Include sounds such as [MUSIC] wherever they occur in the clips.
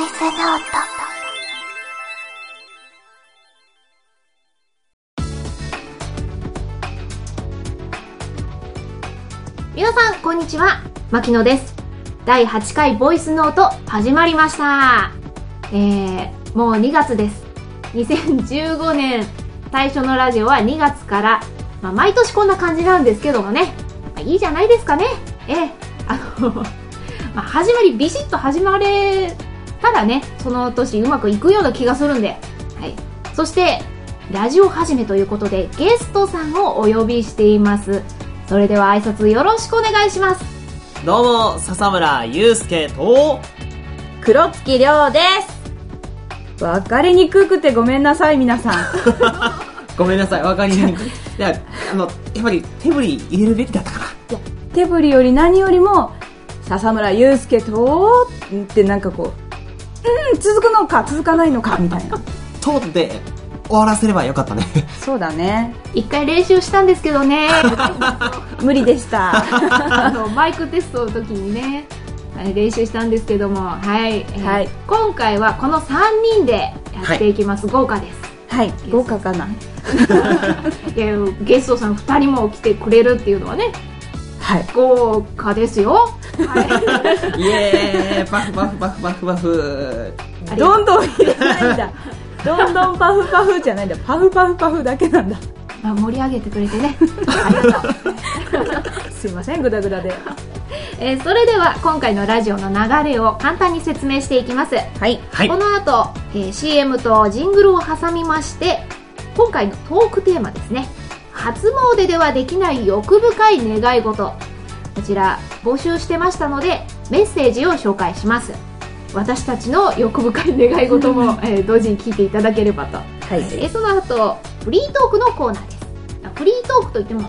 イスノート皆さん、こんにちは。牧野です。第8回ボイスノート始まりました。えー、もう2月です。2015年最初のラジオは2月から、まあ、毎年こんな感じなんですけどもね、まあ、いいじゃないですかね。えー、あの、[LAUGHS] まあ、始まり、ビシッと始まれたらね、その年うまくいくような気がするんで、はい。そして、ラジオ始めということで、ゲストさんをお呼びしています。それでは挨拶よろしくお願いします。どうも、笹村祐介と、黒月亮ですわかりにくくてごめんなさい皆さん [LAUGHS] ごめんなさい、わかりにくい。いや、あの、やっぱり手振り入れるべきだったから。手振りより何よりも笹村祐介とってなんかこううん続くのか続かないのかみたいな通って終わらせればよかったね。そうだね一回練習したんですけどね。[LAUGHS] 無理でした [LAUGHS] あの、マイクテストの時にね、はい練習したんですけども、はい。えーはい今回はこの3人でやっていきます。豪華です。はい豪華かな [LAUGHS] いやゲストさん2人も来てくれるっていうのはね、はい豪華ですよ。はい。イエーイパフパフパフパフパフどんどん入れないんだどんどんパフパフじゃないんだパフパフパフだけなんだまあ、盛り上げてくれてね。ありがとう。すいませんグダグダでえーそれでは今回のラジオの流れを簡単に説明していきます。はいはいこ。の後、えー CM とジングルを挟みまして今回のトークテーマですね初詣ではできない欲深い願い事。こちら募集してましたのでメッセージを紹介します。私たちの欲深い願い事も、えー同時に聞いていただければと、はい。えーその後フリートークのコーナーです。フリートークといっても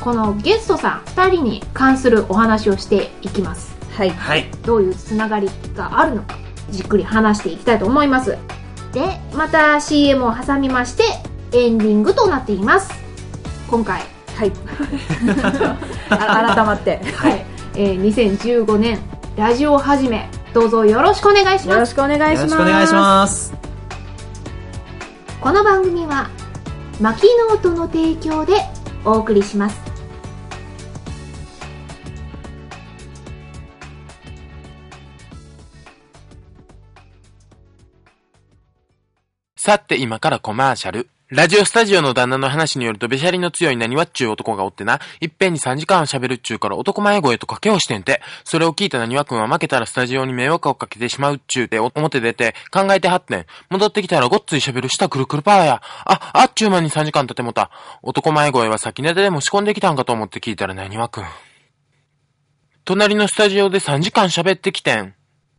このゲストさん2人に関するお話をしていきます。はい。はい。どういうつながりがあるのかじっくり話していきたいと思います。でまた CM を挟みましてエンディングとなっています今回はい。[LAUGHS] あ改まって。はい、えー2015年ラジオ始めどうぞよろしくお願いします。よろしくお願いします。よろしくお願いします。この番組はマキノートの提供でお送りします。さて今からコマーシャル。ラジオスタジオの旦那の話によると、べしゃりの強い何わっちゅう男がおってな、いっぺんに3時間喋るっちゅうから男前声と掛けをしてんて。それを聞いた何わくんは負けたらスタジオに迷惑をかけてしまうっちゅうて、お表出て考えてはってん。戻ってきたらごっつい喋る下くるくるパーや。あ、あっちゅう間に3時間経てもた。男前声は先ネタでも仕込んできたんかと思って聞いたら何わくん。隣のスタジオで3時間喋ってきてん。っ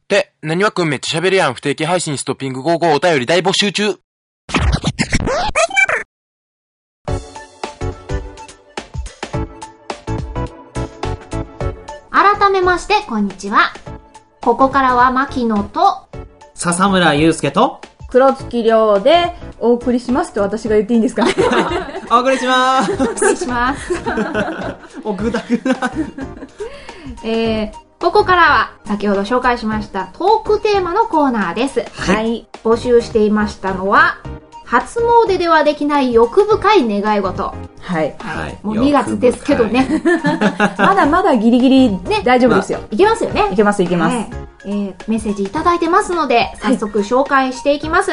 て、何わくんめっちゃ喋るやん。不定期配信ストッピング55お便り大募集中。改めましてこんにちはここからはマキノと笹村祐介と、黒月亮でお送りしますって私が言っていいんですかね？[LAUGHS] お送りしまーす。お願いします [LAUGHS] おぐだぐだ。えー、ここからは先ほど紹介しましたトークテーマのコーナーです。はい募集していましたのは、初詣ではできない欲深い願い事。はいはいもう2月ですけど [LAUGHS] ね。まだまだギリギリね大丈夫ですよ、いけますよねいけますいけます、はいえーメッセージいただいてますので、早速紹介していきます。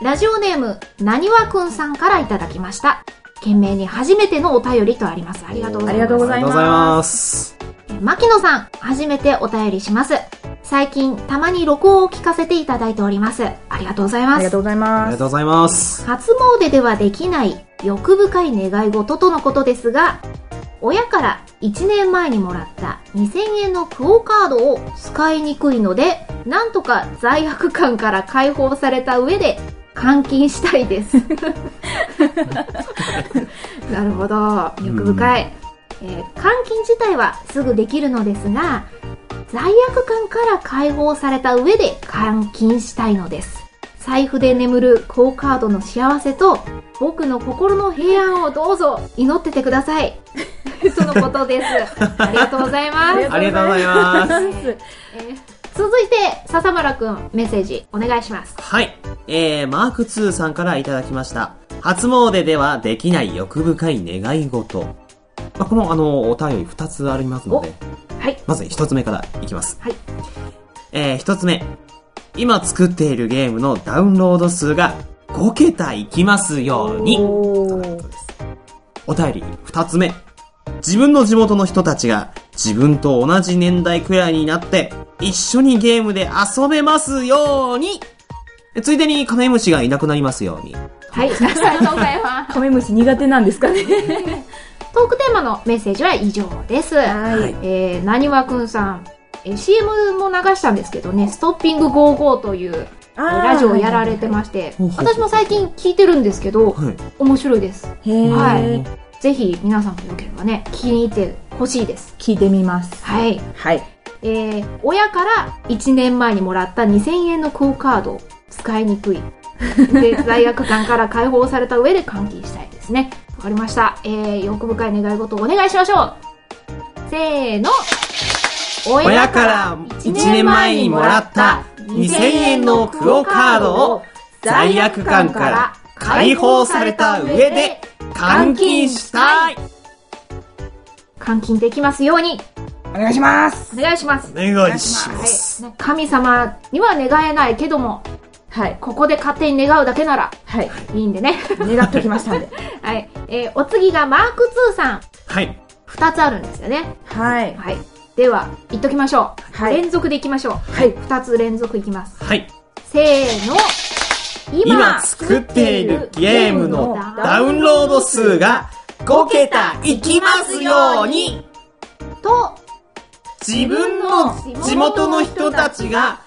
ラジオネーム、なにわくんさんからいただきました。懸命に初めてのお便りとあります。ありがとうございます。ありがとうございます牧野さん、初めてお便りします。最近、たまに録音を聞かせていただいております。ありがとうございます。ありがとうございありますがとうございます。初詣ではできない欲深い願い事とのことですが、親から1年前にもらった2000円のクオカードを使いにくいので、なんとか罪悪感から解放された上で換金したいです。[LAUGHS] [LAUGHS] なるほど。欲深い。えー換金自体はすぐできるのですが、罪悪感から解放された上で換金したいのです。財布で眠るクオカードの幸せと僕の心の平安をどうぞ祈っててください。[LAUGHS] とのことです。ありがとうございます。ありがとうございます。え [LAUGHS] ー続いて、笹村くん、メッセージ、お願いします。はい。えー、マーク2さんからいただきました。初詣ではできない欲深い願い事。まあ、この、あの、お便り2つありますので、はい。まず1つ目からいきます。はい。えー、1つ目。今作っているゲームのダウンロード数が5桁いきますように。お便り2つ目。自分の地元の人たちが自分と同じ年代くらいになって一緒にゲームで遊べますように。ついでにカメムシがいなくなりますように。はい。ありがとうございます。カメムシ苦手なんですかね。[LAUGHS] トークテーマのメッセージは以上です。はいえー、なにわくんさん、えー CM も流したんですけどね、ストッピング55というえーラジオをやられてまして私も最近聞いてるんですけど、はい。面白いです。へーはいぜひ皆さんもよければね、聞きに行ってほしいです。聞いてみます。はい。はい。えー、親から1年前にもらった2000円のクオカードを使いにくい。で、罪悪感から解放された上で換金したいですね。わかりました。えー、欲深い願い事をお願いしましょう。せーの。親から1年前にもらった2000円のクオカードを罪悪感から解放された上で換金したい換金できますようにお願いします。お願いします。お願いします。はい、神様には願えないけども、はい。ここで勝手に願うだけならはい。いいんでね。願っときましたんで。[LAUGHS] はい。えー、お次がマーク2さん。はい。二つあるんですよね。はい。はい。では、言っときましょう。はい連続でいきましょう。はい。二つ連続いきます。はい。せーの。今作っているゲームのダウンロード数が5桁いきますようにと、自分の地元の人たちが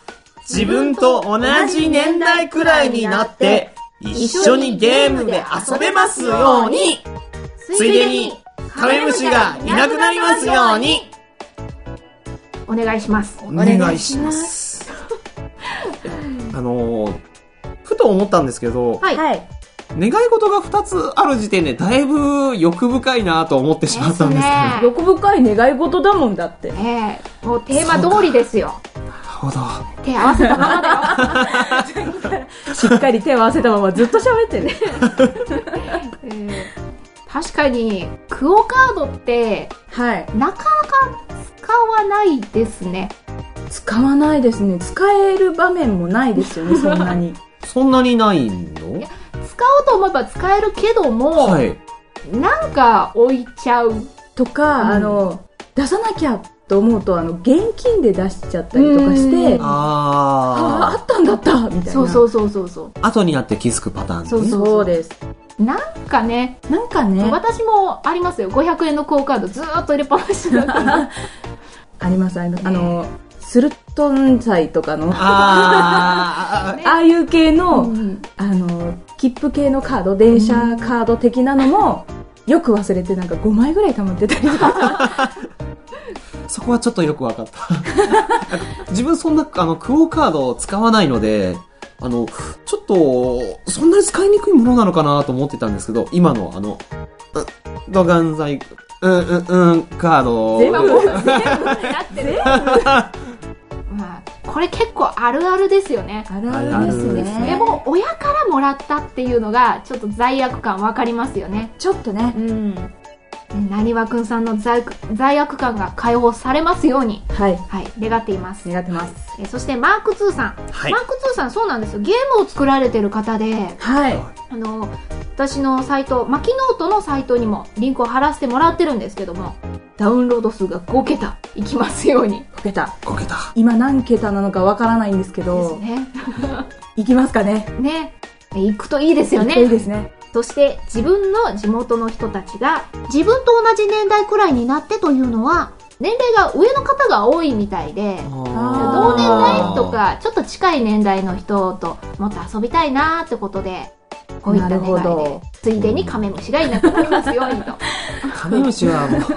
自分と同じ年代くらいになって一緒にゲームで遊べますようについでにカメムシがいなくなりますようにお願いします。お願いします。あのー、ふと思ったんですけど、はい。はい。願い事が2つある時点でだいぶ欲深いなと思ってしまったんですけど。ね欲深い願い事だもんだって。ええもうテーマ通りですよ。ほど。手合わせたままだよ。[LAUGHS] しっかり手を合わせたままずっと喋ってね。[LAUGHS] えー確かに、クオカードって、はい。なかなか使わないですね。使わないですね。使える場面もないですよね、そんなに。[LAUGHS] そんなにないの？使おうと思えば使えるけども、はい。なんか置いちゃう。とか、うんあの、出さなきゃと思うと、あの、現金で出しちゃったりとかして、うんああ、ああったんだったみたいな。そうそうそうそうそう。ー。後になって気づくパターンね。そうそうそうです。なんかね、なんかね、私もありますよ。500円のクオカードずーっと入れっぱなしだから。[LAUGHS] あります、あります。あの、スルトン祭とかの、ああー [LAUGHS] ああいう系の、うんあの、切符系のカード、電車カード的なのも、よく忘れてなんか5枚ぐらい溜まってたりとか。[LAUGHS] ー、そこはちょっとよくわかった。[LAUGHS] 自分そんな、あの、クオカードを使わないので、あの、ちょっと、そんなに使いにくいものなのかなと思ってたんですけど、今のあの、うドガン剤、うん、うん、うん、カード。全部全部になってる。[LAUGHS] まあ、これ結構あるあるですよね。あるあるあるですですね。でも、親からもらったっていうのが、ちょっと罪悪感わかりますよね。ちょっとねう、ん。なにわくんさんの罪罪悪感が解放されますように、はい、はい、願っています。願ってます。えそして、マーク2さん。はいマーク2さん、そうなんですよ。ゲームを作られてる方で、はい。あの、私のサイト、マキノートのサイトにもリンクを貼らせてもらってるんですけども、ダウンロード数が5桁いきますように。こけた。5桁。今何桁なのかわからないんですけですど、ね。いきますかね。ね。行くといいですよいいね。ですね。そして、自分の地元の人たちが、自分と同じ年代くらいになってというのは、年齢が上の方が多いみたいで、あ同年代とか、ちょっと近い年代の人ともっと遊びたいなーってことで、こういった願いでど、ついでにカメムシがいなくなりますようにと。カメムシはもう、[LAUGHS]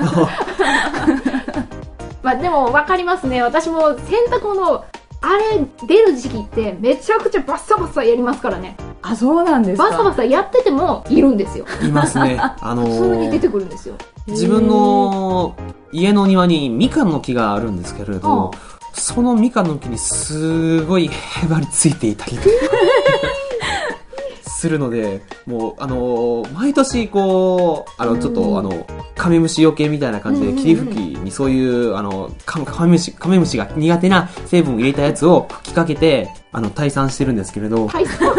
まあでも分かりますね。私も洗濯物、あれ出る時期ってめちゃくちゃバッサバッサやりますからね。あ、そうなんですか。バッサバサやっててもいるんですよ。いますね。[LAUGHS] あの普通に出ーてくるんですよ。自分の家の庭にみかんの木があるんですけれど、そのみかんの木にすごいへばりついていたりとかするので、もう、あのー毎年こう、あの、ちょっと、あの、カメムシよけみたいな感じで、霧吹きにそういう、あの、カカメムシ、カメムシが苦手な成分を入れたやつを吹きかけて、あの、退散してるんですけれど、退散？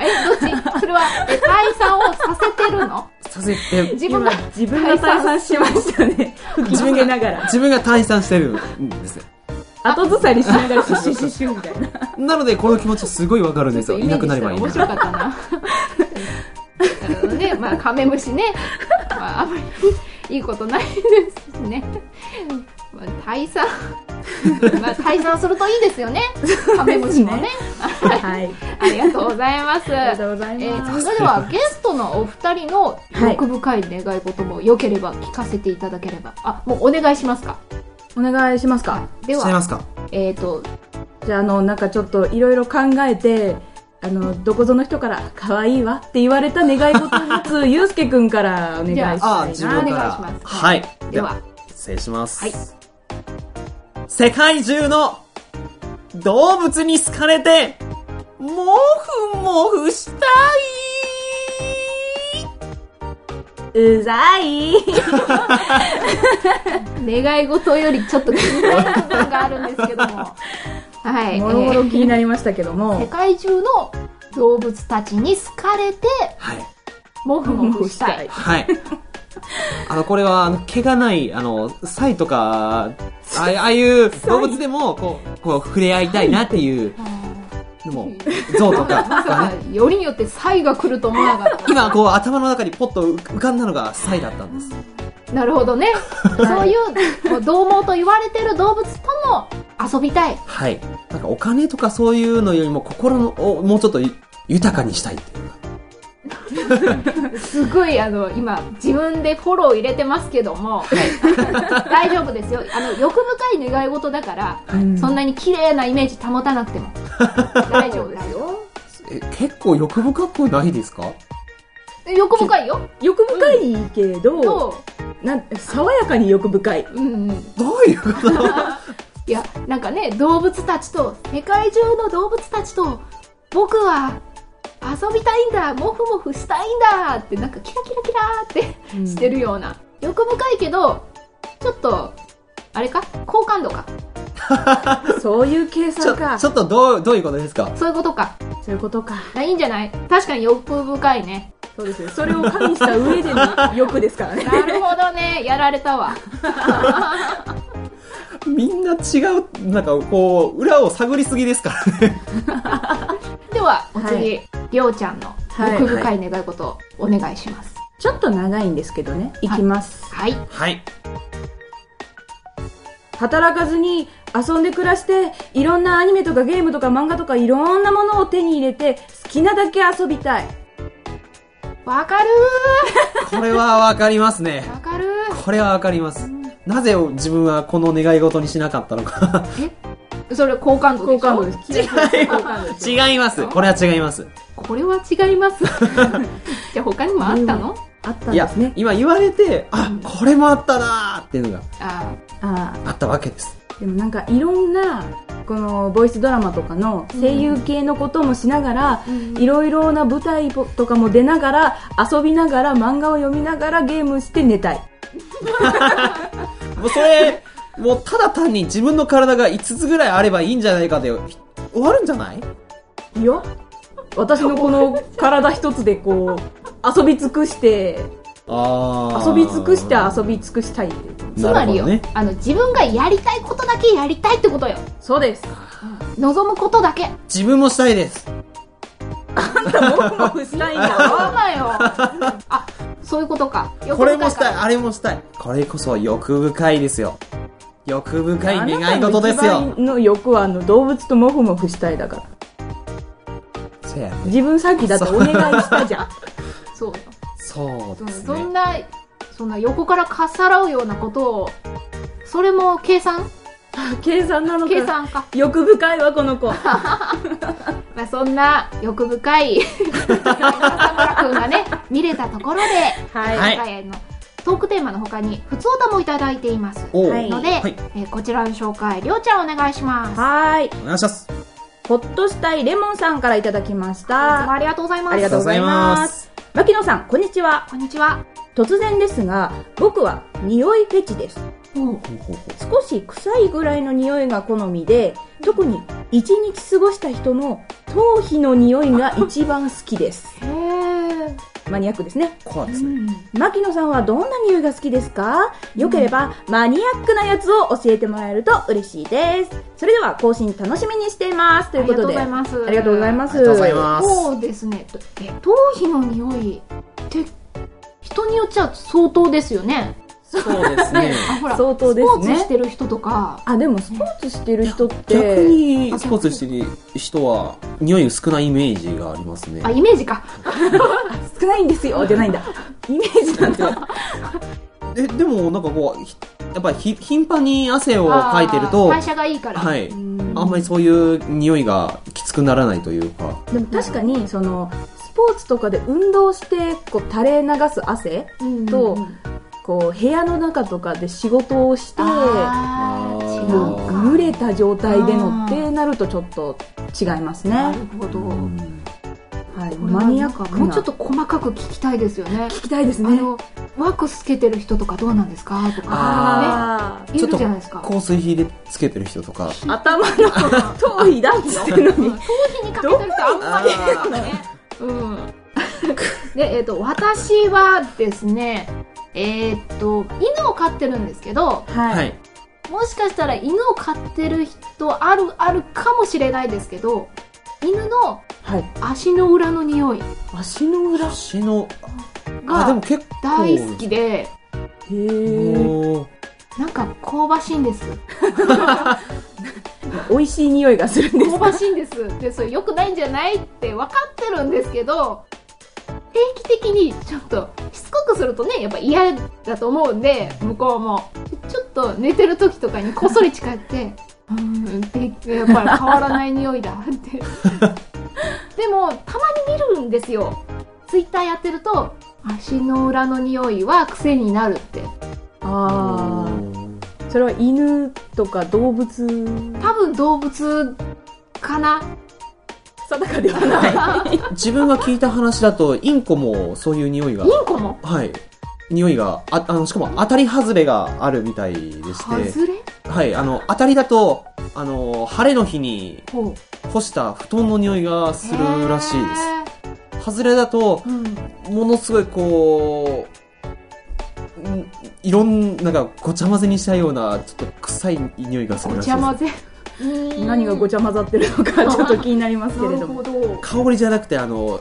え、どっち？それは、え、退散をさせてるの？させて、自分が今、自分が退散しましたね。吹き付けながら。自分が退散してるんですよ。後ずさりしながらシュッシュッシュッシュッみたいな。なので、この気持ちすごいわかるんですよ。いなくなればいいな面。白かったな。なるほどね。まあ、カメムシね。まあ、あまりいいことないですね。まあ、退散。まあ、退散するといいですよね。[LAUGHS] カメムシもね。はい。ありがとうございます。ありがとうございえー、ます。それではゲストのお二人の欲深い願い事も良ければ聞かせていただければ。あ、もうお願いしますか。お願いしますか？では、しますかえっ、と、じゃあ、あの、なんかちょっといろいろ考えて、あの、どこぞの人から、可愛いわって言われた願い事を持つ、ゆうすけくんからお願いしたいな。あ、自分から。いはい。では、失礼します。はい世界中の動物に好かれて、もふもふしたうざい。[LAUGHS] 願い事よりちょっと気になる部分があるんですけども。はい。もろもろえー気になりましたけども。世界中の動物たちに好かれて、い。はい。もふもふしたい。はい。あの、これは、あの、毛がない、あの、サイとか、ああああいう動物でも、こう、こう、触れ合いたいなっていうのも、[LAUGHS] 象とかね、、よりによってサイが来ると思わなかった。今、こう、頭の中にポッと浮かんだのがサイだったんです。なるほどね。[LAUGHS] そういう、もう獰猛と言われてる動物とも遊びたい。はい。なんか、お金とかそういうのよりも、心のをもうちょっと豊かにしたいっていうか。すごい、あの、今、自分でフォロー入れてますけども、大丈夫ですよ。あの、欲深い願い事だから、うんそんなに綺麗なイメージ保たなくても大丈夫ですよ。え、結構欲深くないですか？で欲深いよ。欲深いけど、と、なん爽やかに欲深い。うんうん。どういうこと？いや、なんかね、動物たちと、世界中の動物たちと、僕は遊びたいんだ、もふもふしたいんだって、なんかキラキラキラーってしてるような。欲深いけど、ちょっと、あれか？好感度か？[LAUGHS] そういう計算か。ちょっとどう、どういうことですか？そういうことか。そういうことか。あいいんじゃない？確かに欲深いね。そうですよ。それを加味した上での [LAUGHS] 欲ですからね。なるほどね。やられたわ。[LAUGHS] みんな違う、なんかこう、裏を探りすぎですからね。では、おは次、りょうちゃんのはい欲深い願い事をお願いします。ちょっと長いんですけどね。いきます。はい。はい。働かずに遊んで暮らして、いろんなアニメとかゲームとか漫画とかいろんなものを手に入れて、好きなだけ遊びたい。わかるこれはわかりますねー。わかるこれはわかります。なぜ自分はこの願い事にしなかったのか。ーそれ好感度好感度です。違います。これは違います。これは違います。[LAUGHS] じゃあ他にもあったの、あったんいやですね、。今言われて、あ、これもあったなーっていうのがあああったわけです。あ。でもなんかいろんな、このボイスドラマとかの声優系のこともしながら、いろいろな舞台とかも出ながら、遊びながら、漫画を読みながらゲームして寝たい。[LAUGHS] もうそれ、もうただ単に自分の体が5つぐらいあればいいんじゃないかで終わるんじゃない？いや、私のこの体一つでこう、遊び尽くして、あ遊び尽くして遊び尽くしたい。つまりよ、ね。あの、自分がやりたいことだけやりたいってことよ。そうです。望むことだけ。自分もしたいです。もふもふしたいんだ。[LAUGHS] だよ。あ、そういうことか。欲これもしたい、あれもしたい。これこそ欲深いですよ。欲深い願い事ですよ。あなたの一番の欲はあの動物ともふもふしたいだから。せやね。自分さっきだってお願いしたじゃん。そうよ。そうですね。そんな、そんな横からかっさらうようなことを、それも計算？計算なのか。計算か。欲深いわ、この子。[LAUGHS] まあ、そんな欲深い笹村くんがね、見れたところで、はいはい今回のトークテーマの他に普通歌もいただいていますおはいので、はいえーこちらの紹介りょうちゃんお願いしますはーい。お願いします。ほっとしたいレモンさんからいただきましいつもた。ありがとうございますありがとうございます。牧野さん、こんにちは。こんにちは突然ですが、僕は匂いフェチです。おほうほうほう少し臭いぐらいの匂いが好みで、特に一日過ごした人の頭皮の匂いが一番好きです。マニアックですね。コアですね。牧野さんはどんな匂いが好きですか？よければ、マニアックなやつを教えてもらえると嬉しいです。それでは、更新楽しみにしています。ということで。ありがとうございますありがとうございます。ありがとうございますそうですねとえ頭皮の匂いって人によっちゃ相当ですよねそうですね。あほら相当ですねスポーツしてる人とかあ、でもスポーツしてる人って、逆にスポーツしてる人は匂い少ないイメージがありますねあ。イメージか [LAUGHS] 少ないんですよ、じゃないんだ。イメージなんだよ。え、でもなんかこう、ひやっぱりひ頻繁に汗をかいてると、あー代謝がいいから、はい。うんあんまりそういう匂いがきつくならないというか。でも確かに、その、スポーツとかで運動して、こう、垂れ流す汗うんとこう、部屋の中とかで仕事をして、もう蒸れた状態でのってなるとちょっと違いますなね。るほど、はい。マニアックもうちょっと細かく聞きたいですよね。聞きたいですね。あのワックスつけてる人とかどうなんですか？とかあね。いるじゃないですか。香水品でつけてる人とか。ー頭の頭皮だっつってるのに。[LAUGHS] 頭皮にかけてる人あんまりいないのね。うん。でえっ、と私はですねえっ、と犬を飼ってるんですけどは。はいい。もしかしたら犬を飼ってる人あるあるかもしれないですけど犬のはい。足の裏の匂い足の裏？へ足の、あ、でもが結構。大好きでー。おーなんか香ばしいんです [LAUGHS] 美味しい匂いがするんです香ばしいんですでそれ良くないんじゃないって分かってるんですけど定期的にちょっとしつこくするとねやっぱ嫌だと思うんで向こうも。ちょっと寝てる時とかにこっそり近寄って [LAUGHS] うーんってやっぱり変わらない匂いだって。[LAUGHS] でもたまに見るんですよ。ツイッターやってると足の裏の匂いは癖になるって。ああ。それは犬とか動物？多分動物かな定かではない。自分が聞いた話だと、インコもそういう匂いがイ、ンコも？はい。匂いが、あ、あの、しかも当たり外れがあるみたいでして、外れ？はい、あの、当たりだと、あの、晴れの日に干した布団の匂いがするらしいでへす。外れだと、ーうんものすごいこう、んいろんな、なんかごちゃ混ぜにしたような、ちょっと臭い匂いがするごらしいです。ちゃ混ぜ。何がごちゃ混ざってるのかちょっと気になりますけれども。香りじゃなくて、あの、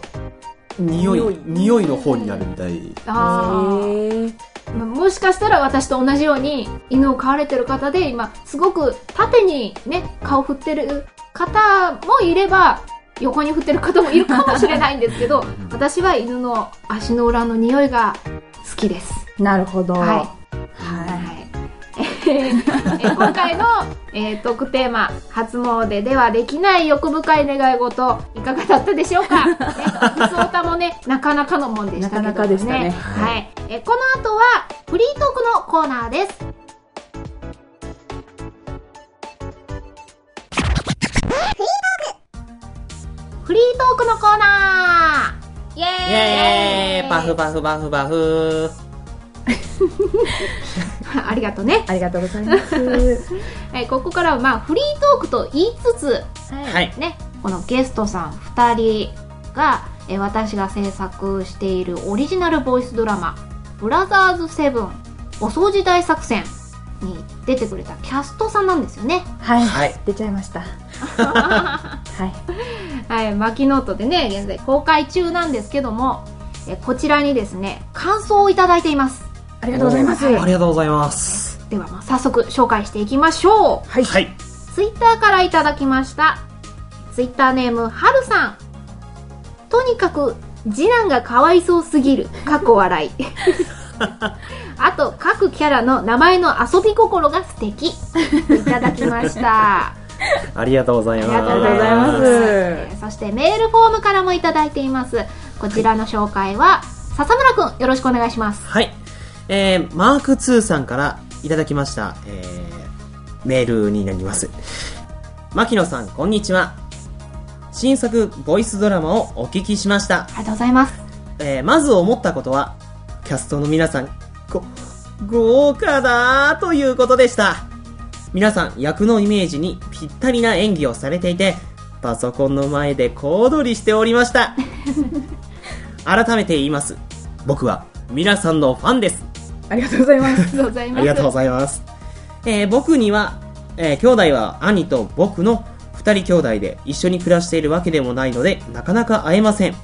匂い、匂いの方になるみたい。あへあ。もしかしたら私と同じように犬を飼われてる方で今すごく縦にね顔振ってる方もいれば横に振ってる方もいるかもしれないんですけど私は犬の足の裏の匂いが好きです。ーなるほど。はい。えー今回の、えートークテーマ、初詣ではできない欲深い願い事、いかがだったでしょうか？ね、普通歌もね、なかなかのもんでしたけどもね。なかなかでしたね。はい。えーこの後は、フリートークのコーナーです。フリートークのコーナー。イエーイ。イエーイ。パフパフパフパフ [LAUGHS] ありがとうね。ありがとうございます。はい、ここからはまあフリートークと言いつつ、はい。ね、このゲストさん2人が、えー私が制作しているオリジナルボイスドラマ「ブラザーズセブンお掃除大作戦」に出てくれたキャストさんなんですよね。はい。はい出ちゃいました。[LAUGHS] はい。はい、マキノートでね、現在公開中なんですけども、えーこちらにですね、感想をいただいています。ありがとうございます。ありがとうございます。では、まあ早速紹介していきましょう。はい。はい。ツイッターからいただきました。ツイッターネーム、はるさん。とにかく、次男がかわいそうすぎる。かっこ笑い。[LAUGHS] あと、各キャラの名前の遊び心が素敵。いただきました。ありがとうございます。ありがとうございます。えーそしてメールフォームからもいただいています。こちらの紹介は、笹村くん、よろしくお願いします。はい。えー、マーク2さんからいただきました、えー、メールになります。牧野さん、こんにちは。新作ボイスドラマをお聞きしました。ありがとうございます。えー、まず思ったことは、キャストの皆さん、ご、豪華だーということでした。皆さん、役のイメージにぴったりな演技をされていて、パソコンの前で小躍りしておりました。[LAUGHS] 改めて言います。僕は皆さんのファンです。ありがとうございます。ありがとうございます。えー僕には、えー兄弟は兄と僕の二人兄弟で一緒に暮らしているわけでもないので、なかなか会えません。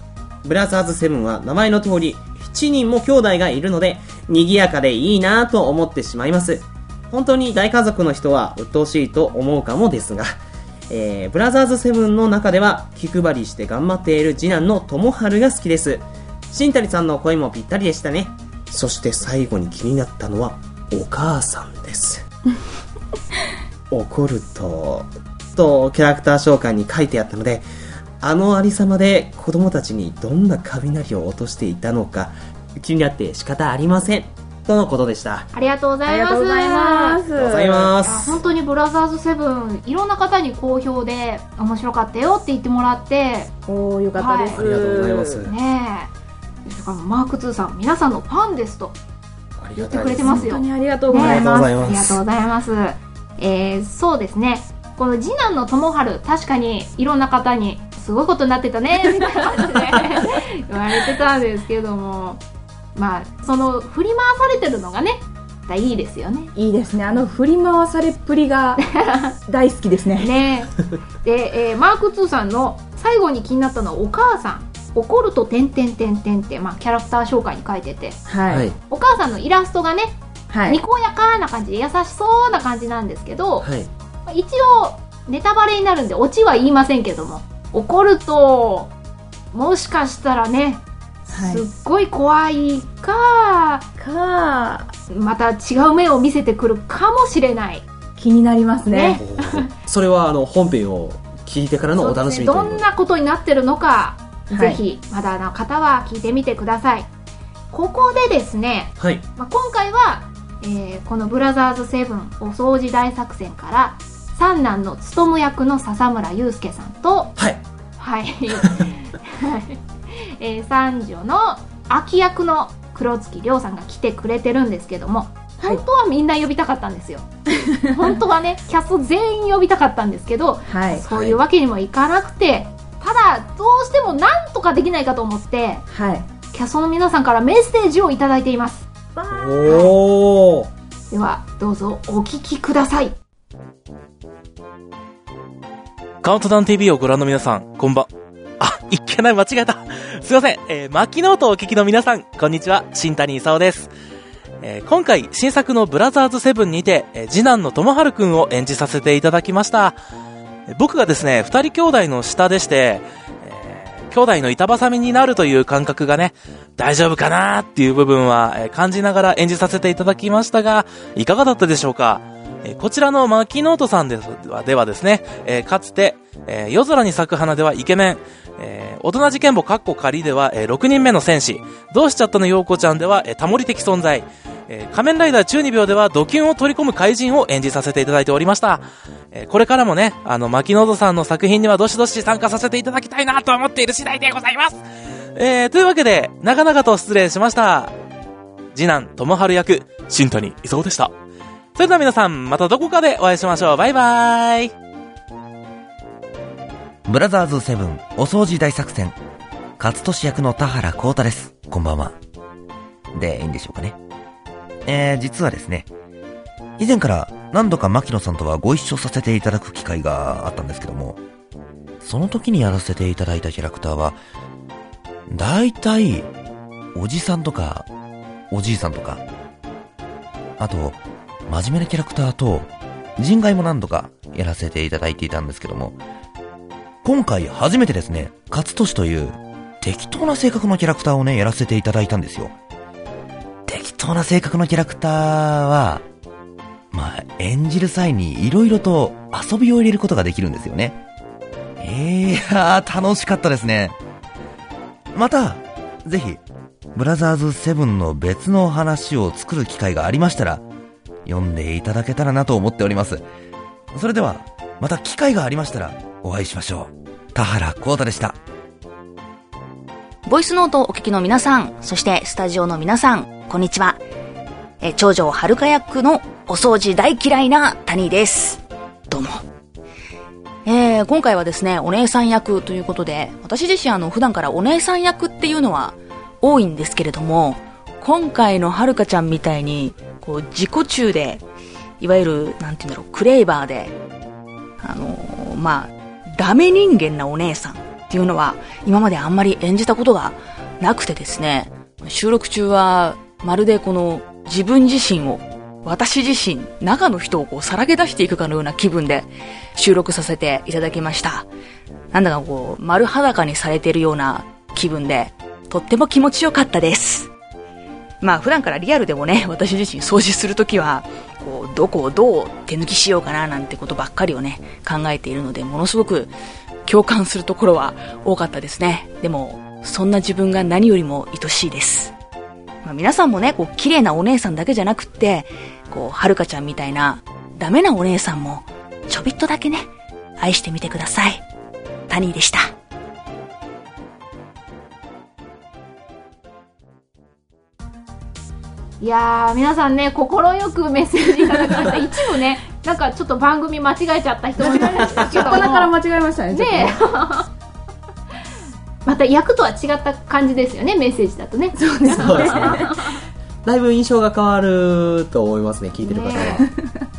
ブラザーズセブンは名前の通り、7人も兄弟がいるので、賑やかでいいなぁと思ってしまいます。本当に大家族の人は鬱陶しいと思うかもですが、えーブラザーズセブンの中では気配りして頑張っている次男の友春が好きです。新谷さんの声もぴったりでしたね。そして最後に気になったのは、お母さんです。[LAUGHS] 怒ると、とキャラクター紹介に書いてあったので、あのありさまで子供たちにどんな雷を落としていたのか気になって仕方ありません。とのことでした。ありがとうございます。ありがとうございます。本当にブラザーズセブンいろんな方に好評で面白かったよって言ってもらっておー、よかったです。はいありがとうございますねえしかもマーク2さん皆さんのファンですと言って。くれてますよ本当にありがとうございありがとうます。ございますありがとうございますえー、そうですねこの次男の友春確かにいろんな方にすごいことになってたねみたいな感じで [LAUGHS] 言われてたんですけどもまあその振り回されてるのがねいいですよねいいですね。あの振り回されっぷりが [LAUGHS] 大好きですね。ねで、えーマーク2さんの最後に気になったのはお母さん怒ると点点点点って、まあ、キャラクター紹介に書いててははいい。。お母さんのイラストがね、はいに。こやかな感じで優しそうな感じなんですけど、はい。まあ一応ネタバレになるんでオチは言いませんけども怒るともしかしたらねはいすっごい怖いかか、また違う目を見せてくるかもしれない気になりますね。それはあの本編を聞いてからのお楽しみねどんなことになってるのか、はいぜひまだの方は聞いてみてくださいここでですね、はい。まあ、今回は、えーこの「ブラザーズセブンお掃除大作戦」から三男の務役の笹村雄介さんとはい。はい、[LAUGHS] えー三女の秋役の黒月亮さんが来てくれてるんですけどもはい本当はみんな呼びたかったんですよ [LAUGHS] 本当はねキャスト全員呼びたかったんですけどはい。そういうわけにもいかなくてただどうしてもなんとかできないかと思ってはい。キャストの皆さんからメッセージをいただいていますおー。ではどうぞお聞きくださいカウントダウン TV をご覧の皆さん、こんばん。あ、いっけない、間違えた。すいません。えー、マキノートをお聞きの皆さん、こんにちは。新谷勲です。えー今回、新作のブラザーズセブンにて、えー次男の友春くんを演じさせていただきました。僕がですね、二人兄弟の下でして、えー兄弟の板挟みになるという感覚がね、大丈夫かなっていう部分は、感じながら演じさせていただきましたが、いかがだったでしょうか？こちらのマキノートさんではではですね、えーかつて、え夜空に咲く花ではイケメン、えー大人事件簿カッコ仮では、え6人目の戦士、どうしちゃったの陽子ちゃんでは、えタモリ的存在、えー仮面ライダー中二病ではドキュンを取り込む怪人を演じさせていただいておりました。えーこれからもね、あの、マキノートさんの作品にはどしどし参加させていただきたいなと思っている次第でございます。えー、というわけで、長々と失礼しました。次男、友春役、新谷勲でした。それでは皆さん、またどこかでお会いしましょう。バイバーイ。ブラザーズセブンお掃除大作戦。勝利役の田原幸太です。こんばんは。で、いいんでしょうかね。えー、実はですね、以前から何度か牧野さんとはご一緒させていただく機会があったんですけども、その時にやらせていただいたキャラクターは、大体、おじさんとか、おじいさんとか、あと、真面目なキャラクターと、人外も何度かやらせていただいていたんですけども、今回初めてですね、勝利という適当な性格のキャラクターをね、やらせていただいたんですよ。適当な性格のキャラクターは、まあ、演じる際に色々と遊びを入れることができるんですよね。ええー、楽しかったですね。また、ぜひ、ブラザーズセブンの別の話を作る機会がありましたら、読んでいただけたらなと思っております。それでは、また機会がありましたら、お会いしましょう。田原幸太でした。ボイスノートをお聞きの皆さん、そしてスタジオの皆さん、こんにちは。え、長女はるか役のお掃除大嫌いな谷です。どうも。えー、今回はですね、お姉さん役ということで、私自身あの、普段からお姉さん役っていうのは多いんですけれども、今回のはるかちゃんみたいに、こう、自己中で、いわゆる、なんて言うんだろう、クレーバーで、あのーまあ、ダメ人間なお姉さんっていうのは、今まであんまり演じたことがなくてですね、収録中は、まるでこの、自分自身を、私自身、中の人をこう、さらけ出していくかのような気分で、収録させていただきました。なんだかこう、丸裸にされているような気分で、とっても気持ちよかったです。まあ普段からリアルでもね、私自身掃除するときは、こう、どこをどう手抜きしようかななんてことばっかりをね、考えているので、ものすごく共感するところは多かったですね。でも、そんな自分が何よりも愛しいです。まあ、皆さんもね、こう、綺麗なお姉さんだけじゃなくって、こう、はるかちゃんみたいな、ダメなお姉さんも、ちょびっとだけね、愛してみてください。タニーでした。いやー、皆さんね、心よくメッセージいただきました。一部ね、なんかちょっと番組間違えちゃった人もいましたけど [LAUGHS] から間違えましたね。ねまた役とは違った感じですよね、メッセージだとね。そうですね。だいぶ印象が変わると思いますね、聞いてる方は。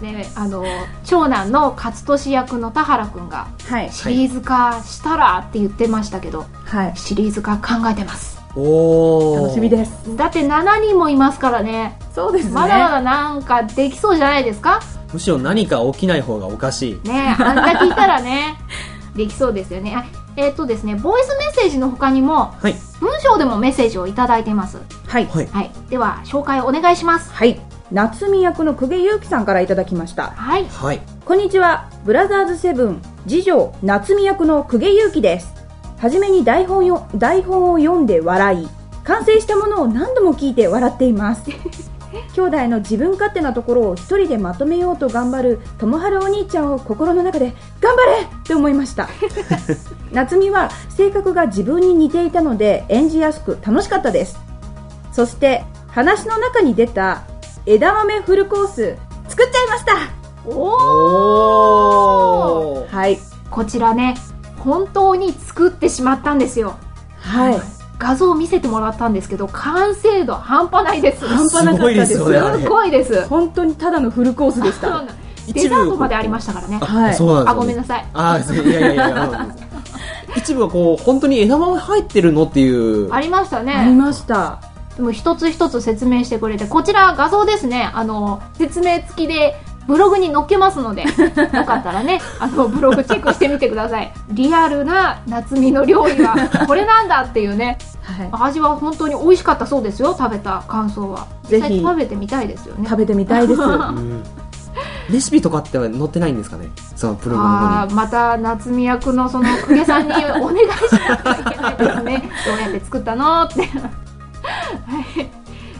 ね、あの長男の勝利役の田原くんがはい。シリーズ化したらって言ってましたけど、はい。シリーズ化考えてますおー。楽しみです。だって7人もいますからねそうですね。まだまだなんかできそうじゃないですか？むしろ何か起きない方がおかしい。ねあんだけいたらねできそうですよねあえっ、とですねボイスメッセージの他にもはい。文章でもメッセージをいただいてますはい。はい。はいでは紹介お願いしますはい。夏美役の久家祐希さんからいただきました。はいはい。こんにちは。ブラザーズセブン、次女、夏美役の久家祐希です。はじめに台本よ、台本を読んで笑い、完成したものを何度も聞いて笑っています。[LAUGHS] 兄弟の自分勝手なところを一人でまとめようと頑張る友春お兄ちゃんを心の中で頑張れ！って思いました。[LAUGHS] 夏美は性格が自分に似ていたので演じやすく楽しかったです。そして話の中に出た枝豆フルコース作っちゃいました！おーおー。はい。こちらね本当に作ってしまったんですよ。はい画像を見せてもらったんですけど完成度半端ないです。半端なかったです。すごいですよねあれ。すごいです。本当にただのフルコースでした。デザートまでありましたからね。あ、はいそうなんですよ、ね。あごめんなさい。あーいやいやいや。一部はこう、本当に枝豆入ってるのっていう。ありましたありねました。でも一つ一つ説明してくれてこちら画像ですね。あの説明付きでブログに載っけますので [LAUGHS] よかったらねあのブログチェックしてみてください。リアルな夏美の料理は [LAUGHS] これなんだっていうねはい。味は本当に美味しかったそうですよ食べた感想は。ぜひ。食べてみたいですよね。食べてみたいです。[LAUGHS] うん。レシピとかって載ってないんですかね？そのプログラムに。また夏美役のその公家さんにお願いしなきゃいけないですね。どうやって作ったのって。はい。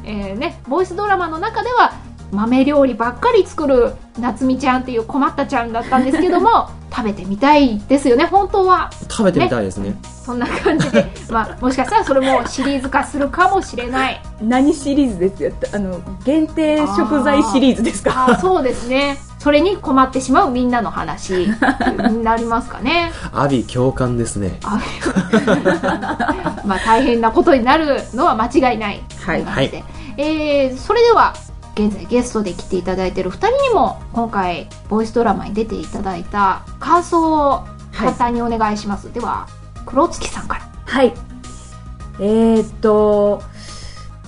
えーねボイスドラマの中では豆料理ばっかり作る夏美ちゃんっていう困ったちゃんだったんですけども [LAUGHS] 食べてみたいですよね本当は。食べてみたいですね。そんな感じで、[LAUGHS] まあ、もしかしたらそれもシリーズ化するかもしれない。何シリーズですよ。あの限定食材シリーズですか？あーそうですね。それに困ってしまうみんなの話。になりますかね。阿ビ共感ですね。あまあ大変なことになるのは間違いない。はい。とうことで。えーそれでは現在ゲストで来ていただいている2人にも今回ボイスドラマに出ていただいた感想を簡単にお願いします、では黒月さんから。はい。えー、っと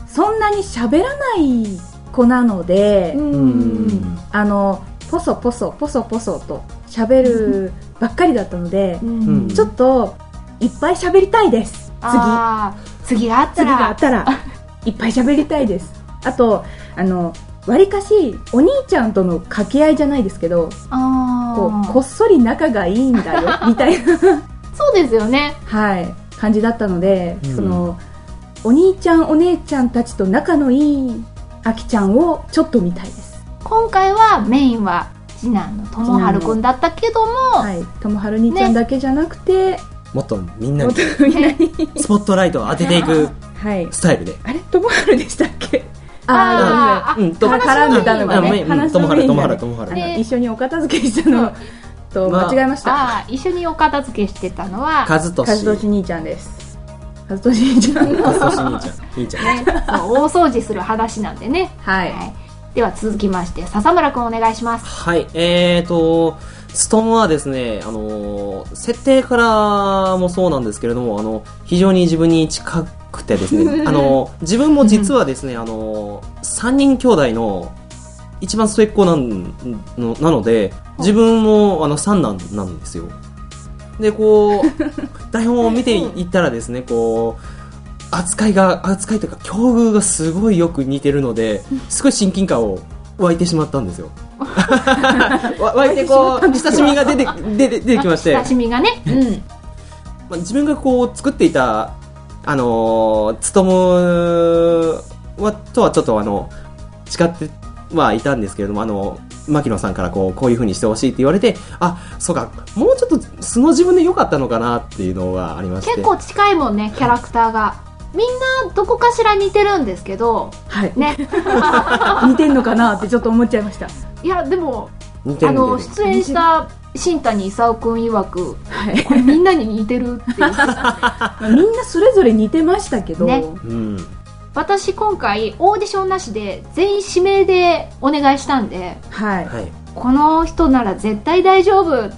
そんなに喋らない子なので、うん。あのポソポソポソポソと喋るばっかりだったので、ん。ちょっといっぱい喋りたいです。次。次があった次があらったらいっぱい喋りたいですあとあのわりかしお兄ちゃんとの掛け合いじゃないですけどあこうーこっそり仲がいいんだよ [LAUGHS] みたいな。そうですよね。はい。感じだったので、うん。そのお兄ちゃんお姉ちゃんたちと仲のいいあきちゃんをちょっと見たいです。今回はメインは次男のともはるくんだったけども、はい。ともはる兄ちゃんだけじゃなくて、もっとみんなもっにとみんなに。スポットライトを当てていく [LAUGHS] はい。スタイルで。あれ？ともはるでしたっけ？あー。うん、とあ絡んでたのがあね。うん。うん。ともはる、ともはる、ともはる。あので一緒にお片付けしたの。とまあ。間違えました、ああ一緒にお片付けしてたのは。和俊兄ちゃんです。和俊兄ちゃん。のカズトシ兄ちゃん。兄ちゃん。ね。そう大掃除する話なんでね、はい、はい、では続きまして笹村くんお願いします。はい、えーと、ストームはですね、あのー、設定からもそうなんですけれども、あの、非常に自分に近くてですね、[LAUGHS] あのー、自分も実はですね、あのー、3人兄弟の一番末っ子なんのなので、自分もあの三男なんですよ。で、こう、[LAUGHS] 台本を見ていったらですね、こう、扱いが、扱いというか、境遇がすごいよく似てるので、すごい親近感を湧いてしまったんですよ。わ [LAUGHS] 湧いてこう、親しみが出て、出て、出てきまして、親しみがねうんまあ、自分がこう作っていた、あのー、つとむは、とはちょっとあの、違ってはいたんですけれども、あの、牧野さんからこう、こういう風にしてほしいって言われて、あ、そうか、もうちょっと素の自分で良かったのかなっていうのがありまして。結構近いもんねキャラクターが。みんなどこかしら似てるんですけど。はい、ね。[LAUGHS] 似てんのかなってちょっと思っちゃいました。いやでもあ似てるんでの出演した新谷勲君曰くはい。これみんなに似てるって [LAUGHS] みんなそれぞれ似てましたけど、ね。うん。私今回オーディションなしで全員指名でお願いしたんではい、はい。この人なら絶対大丈夫。っ [LAUGHS] て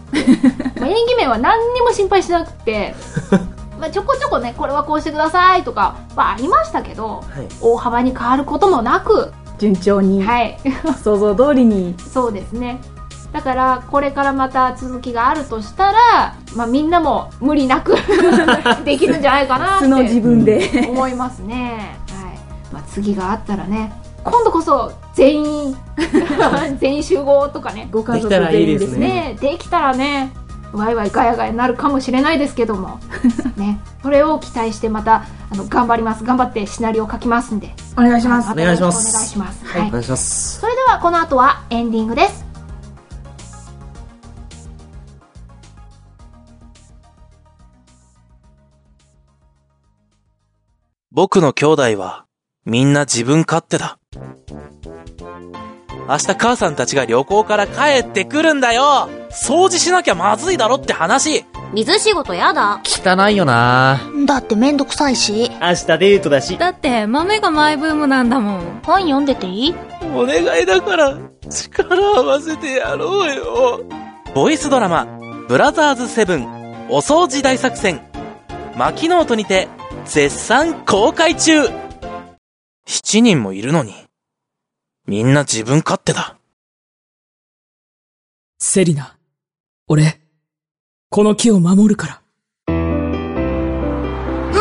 まあ演技面は何にも心配しなくて [LAUGHS] まあちょこちょこねこれはこうしてくださいとかはありましたけどはい。大幅に変わることもなく順調に、はい。想像通りに。そうですねだからこれからまた続きがあるとしたら、まあ、みんなも無理なく [LAUGHS] できるんじゃないかなって素の自分で、思いますね、はい。まあ、次があったらね今度こそ全員 [LAUGHS] 全員集合とかね。ご家族できたらいい全員ですね。ねできたらねワイワイガヤガヤになるかもしれないですけども。[LAUGHS] ね。それを期待してまたあの頑張ります。頑張ってシナリオ書きますんで。お願いします。またよろしくお願いします。はい。お願いします。それではこの後はエンディングです僕の兄弟は、みんな自分勝手だ。明日母さんたちが旅行から帰ってくるんだよ掃除しなきゃまずいだろって話水仕事やだ。汚いよなだってめんどくさいし。明日デートだし。だって豆がマイブームなんだもん。本読んでていい？お願いだから、力合わせてやろうよ。ボイスドラマ、ブラザーズセブン、お掃除大作戦、マキノートにて、絶賛公開中七人もいるのに、みんな自分勝手だ。セリナ、俺、この木を守るから。ハ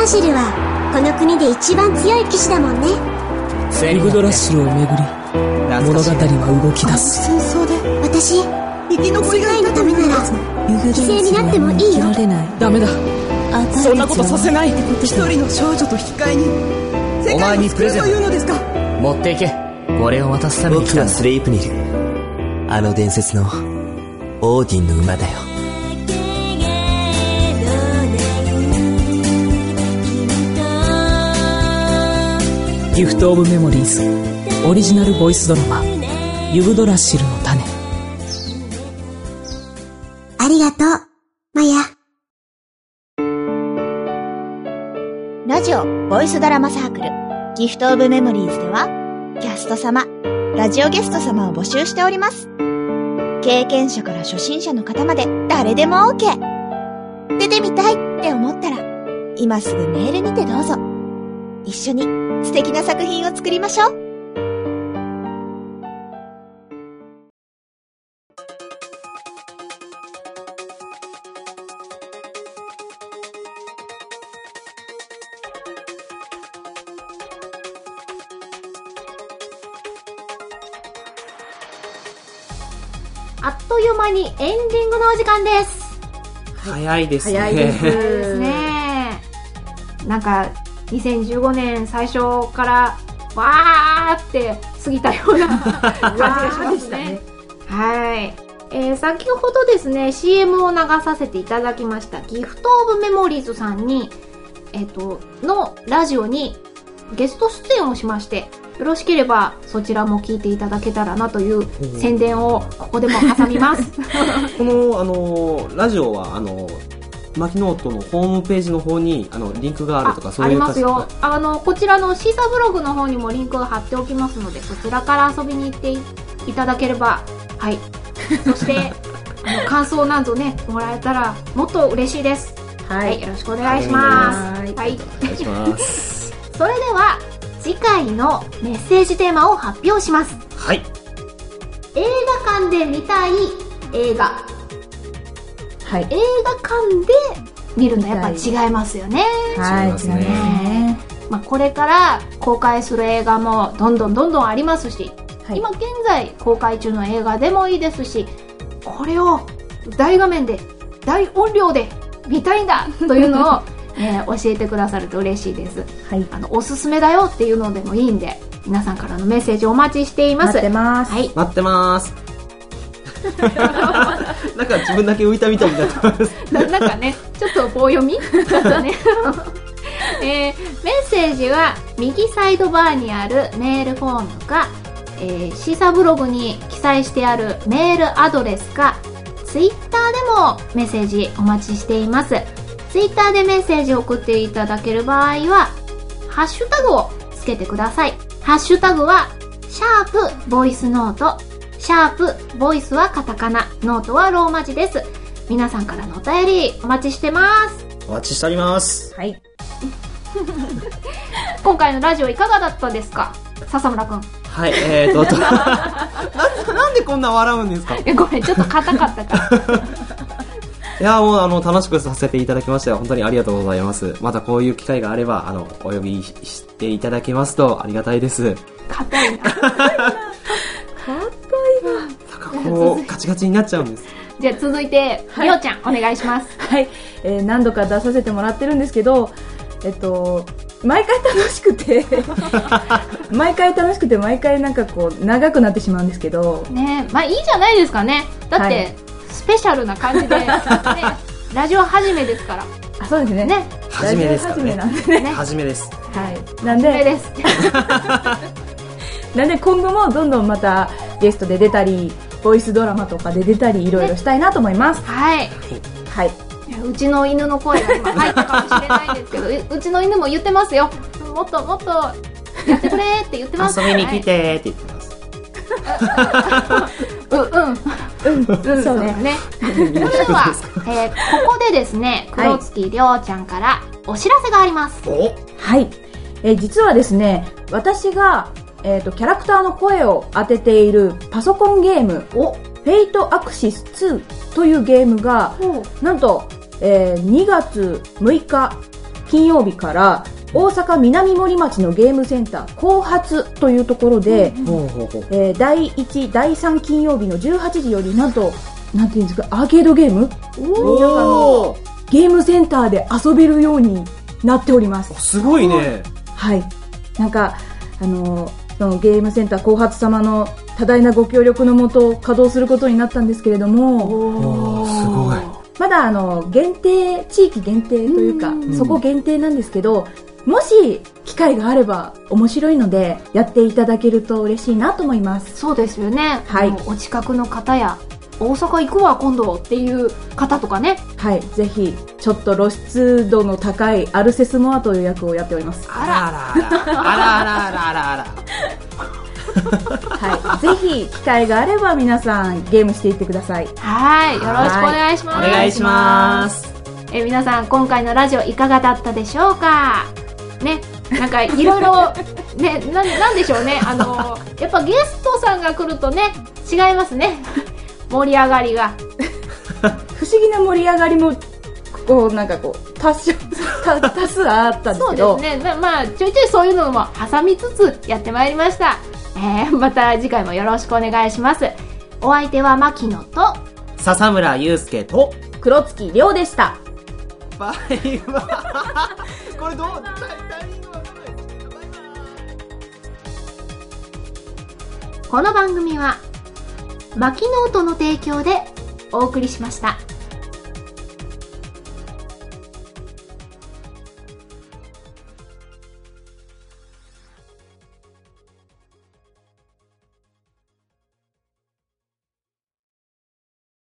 ーシルは、この国で一番強い騎士だもんね。イグドラッシュをめぐり、物語は動き出す。戦争で、私、生き残りがのためなら、犠牲になってもいいよ。ダメだ。そんなことさせない一人の少女と引き換えに、お前にプレゼント持っていけこれを渡すために僕はスレイプニル。あの伝説の、オーディンの馬だよ。ギフトオブメモリーズ、オリジナルボイスドラマ、ユグドラッシルの種。ありがとう、マヤ。ラジオ、ボイスドラマサークル、ギフトオブメモリーズでは、キャスト様、ラジオゲスト様を募集しております。経験者から初心者の方まで誰でも OK。出てみたいって思ったら、今すぐメールにてどうぞ。一緒に素敵な作品を作りましょう。にエンディングのお時間です早いですね。早いですねなんか2015年最初からわーって過ぎたような [LAUGHS] 感じがしますね。はい。えー先ほどですね、CM を流させていただきました、ギフトオブメモリーズさんに、えっ、と、のラジオにゲスト出演をしまして、よろしければそちらも聞いていただけたらなという宣伝をここでも挟みます。[LAUGHS] この、あの、ラジオは、あの、マキノートのホームページの方に、あの、リンクがあるとか、そういうありますよ形。あの、こちらのシーサーブログの方にもリンクを貼っておきますので、そちらから遊びに行っていいただければ、はい。[LAUGHS] そして、あの、感想などね、もらえたら、もっと嬉しいです。はい。よろしくお願いします。はい。お願いします。[LAUGHS] それでは、次回のメッセージテーマを発表します。はい。映画館で見たい映画。はい。映画館で見るのやっぱ違いますよね。はい、違いますね。まあ、これから公開する映画もどんどんどんどんありますし、今現在公開中の映画でもいいですし、これを大画面で、大音量で見たいんだというのを、えー教えてくださると嬉しいです。あの、おすすめだよっていうのでもいいんで、皆さんからのメッセージお待ちしています。待ってます。はい。待ってます。[LAUGHS] なんか自分だけ浮いたみたいになってます。[LAUGHS] ななんかね、ちょっと棒読み？ちょっとね。[LAUGHS] えーメッセージは右サイドバーにあるメールフォームか、えーシーサーブログに記載してあるメールアドレスか、ツイッターでもメッセージお待ちしています。ツイッターでメッセージを送っていただける場合は、ハッシュタグをつけてください。ハッシュタグは、シャープボイスノート、シャープボイスはカタカナ、ノートはローマ字です。皆さんからのお便りお待ちしてます。お待ちしております。はい。[LAUGHS] 今回のラジオいかがだったですか？笹村くん。はい、えーと、と [LAUGHS] [LAUGHS] なんなんでこんな笑うんですか？え、ごめん、ちょっと硬かったから。いや、もう、あの、楽しくさせていただきましたよ。本当にありがとうございます。またこういう機会があれば、あの、お呼びししていただけますとありがたいです。硬いな。こう、カチカチになっちゃうんです。じゃあ続いて、みおちゃん、お願いします。はい、えー何度か出させてもらってるんですけど、えっと、毎回楽しくて、[LAUGHS] 毎回楽しくて、毎回なんかこう、長くなってしまうんですけど、ねまあいいじゃないですかね。だって、はいスペシャルな感じで、[LAUGHS] ね、ラジオ初めですから。あ、そうですね。ね。初めですからね。ラジオ初めなんでね。[LAUGHS] 初めです。はい。なん初めで、です。[LAUGHS] なんで今後もどんどんまたゲストで出たり、ボイスドラマとかで出たり、いろいろしたいなと思います。はい。はい。うちの犬の声が今入ったかもしれないんですけど、ううちの犬も言ってますよ。もっともっとやってくれって言ってます。遊びに来てーって言ってます。うん、うん。うん、そうね。ね。それでは、えーここでですね、黒月りょうちゃんからお知らせがあります。はい。えー実はですね、私が、えっ、と、キャラクターの声を当てているパソコンゲーム、フェイトアクシス2というゲームが、なんと、えー2月6日金曜日から、大阪南森町のゲームセンター、後発というところで。えー第1、第3金曜日の18時より、なんと、なんていうんですか、アーケードゲーム？皆さんのゲームセンターで遊べるようになっております。すごいね。はい。なんか、あの、そのゲームセンター後発様の多大なご協力のもと稼働することになったんですけれども、すごい。まだあの、限定、地域限定というか、そこ限定なんですけど、もし機会があれば面白いのでやっていただけると嬉しいなと思います。そうですよね。はいお近くの方や、大阪行くわ、今度っていう方とかね。はい、ぜひ、ちょっと露出度の高いアルセスモアという役をやっております。あらあらあら。あらあらあらあらあら。[LAUGHS] はい、ぜひ機会があれば皆さんゲームしていってください。はい、よろしくお願いします。お願いします。え皆さん今回のラジオいかがだったでしょうか？ねなんかいろいろねななんでしょうね。あのやっぱゲストさんが来るとね違いますね。盛り上がりが。[LAUGHS] 不思議な盛り上がりも、こう、なんかこう、多少、[LAUGHS] 多多数あったんですそうでけど、すね。ままあちょいちょいそういうのも挟みつつやってまいりました、えー、また次回もよろしくお願いします。お相手は牧野と笹村祐介と、黒月亮でした。バイバイ。これどう？タイミングわかんないバイバイ。この番組はマキノートの提供でお送りしました。